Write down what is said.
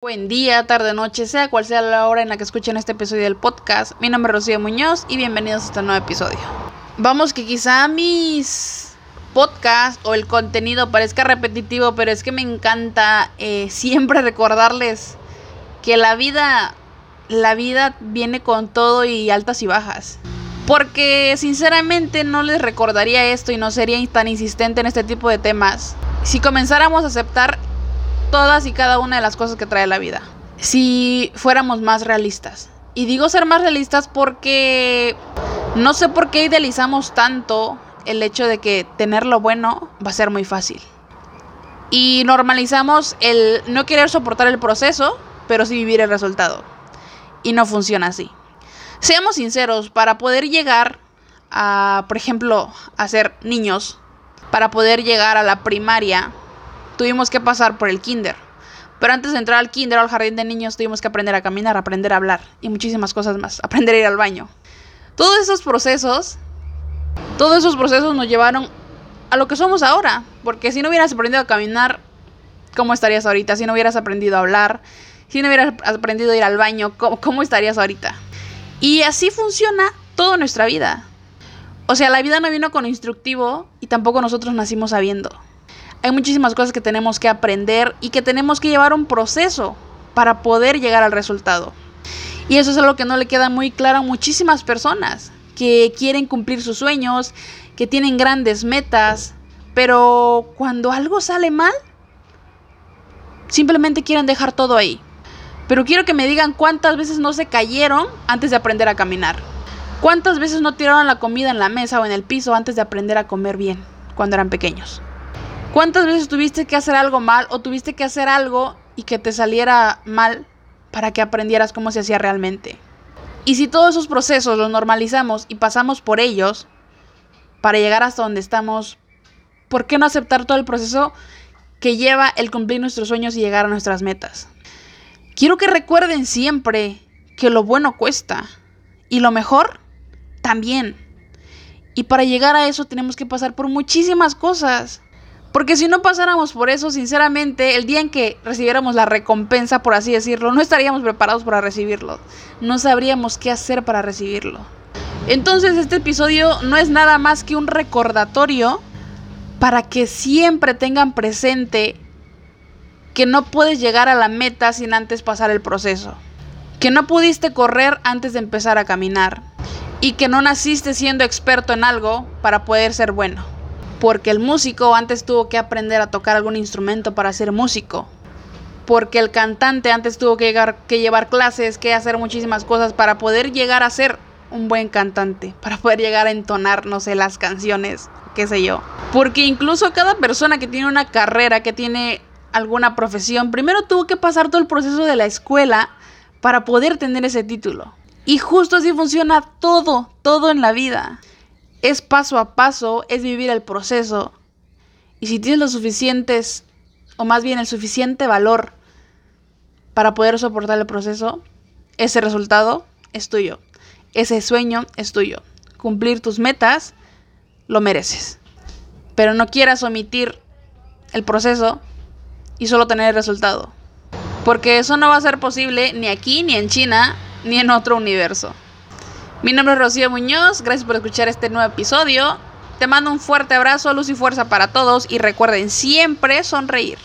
Buen día, tarde, noche, sea cual sea la hora en la que escuchen este episodio del podcast. Mi nombre es Rocío Muñoz y bienvenidos a este nuevo episodio. Vamos que quizá mis podcasts o el contenido parezca repetitivo, pero es que me encanta eh, siempre recordarles que la vida, la vida viene con todo y altas y bajas. Porque sinceramente no les recordaría esto y no sería tan insistente en este tipo de temas si comenzáramos a aceptar todas y cada una de las cosas que trae la vida. Si fuéramos más realistas. Y digo ser más realistas porque no sé por qué idealizamos tanto el hecho de que tener lo bueno va a ser muy fácil. Y normalizamos el no querer soportar el proceso, pero sí vivir el resultado. Y no funciona así. Seamos sinceros, para poder llegar a, por ejemplo, a ser niños, para poder llegar a la primaria, tuvimos que pasar por el kinder. Pero antes de entrar al kinder o al jardín de niños tuvimos que aprender a caminar, aprender a hablar y muchísimas cosas más. Aprender a ir al baño. Todos esos procesos, todos esos procesos nos llevaron a lo que somos ahora. Porque si no hubieras aprendido a caminar, ¿cómo estarías ahorita? Si no hubieras aprendido a hablar, si no hubieras aprendido a ir al baño, ¿cómo, cómo estarías ahorita? Y así funciona toda nuestra vida. O sea, la vida no vino con instructivo y tampoco nosotros nacimos sabiendo. Hay muchísimas cosas que tenemos que aprender y que tenemos que llevar un proceso para poder llegar al resultado. Y eso es algo que no le queda muy claro a muchísimas personas que quieren cumplir sus sueños, que tienen grandes metas, pero cuando algo sale mal, simplemente quieren dejar todo ahí. Pero quiero que me digan cuántas veces no se cayeron antes de aprender a caminar. ¿Cuántas veces no tiraron la comida en la mesa o en el piso antes de aprender a comer bien cuando eran pequeños? ¿Cuántas veces tuviste que hacer algo mal o tuviste que hacer algo y que te saliera mal para que aprendieras cómo se hacía realmente? Y si todos esos procesos los normalizamos y pasamos por ellos para llegar hasta donde estamos, ¿por qué no aceptar todo el proceso que lleva el cumplir nuestros sueños y llegar a nuestras metas? Quiero que recuerden siempre que lo bueno cuesta y lo mejor también. Y para llegar a eso tenemos que pasar por muchísimas cosas. Porque si no pasáramos por eso, sinceramente, el día en que recibiéramos la recompensa, por así decirlo, no estaríamos preparados para recibirlo. No sabríamos qué hacer para recibirlo. Entonces este episodio no es nada más que un recordatorio para que siempre tengan presente que no puedes llegar a la meta sin antes pasar el proceso. Que no pudiste correr antes de empezar a caminar. Y que no naciste siendo experto en algo para poder ser bueno porque el músico antes tuvo que aprender a tocar algún instrumento para ser músico, porque el cantante antes tuvo que, que llevar clases, que hacer muchísimas cosas para poder llegar a ser un buen cantante, para poder llegar a entonar, no sé, las canciones, qué sé yo. Porque incluso cada persona que tiene una carrera, que tiene alguna profesión, primero tuvo que pasar todo el proceso de la escuela para poder tener ese título. Y justo así funciona todo, todo en la vida es paso a paso, es vivir el proceso. Y si tienes los suficientes, o más bien el suficiente valor para poder soportar el proceso, ese resultado es tuyo. Ese sueño es tuyo. Cumplir tus metas, lo mereces. Pero no quieras omitir el proceso y solo tener el resultado. Porque eso no va a ser posible ni aquí, ni en China, ni en otro universo. Mi nombre es Rocío Muñoz, gracias por escuchar este nuevo episodio. Te mando un fuerte abrazo, luz y fuerza para todos y recuerden siempre sonreír.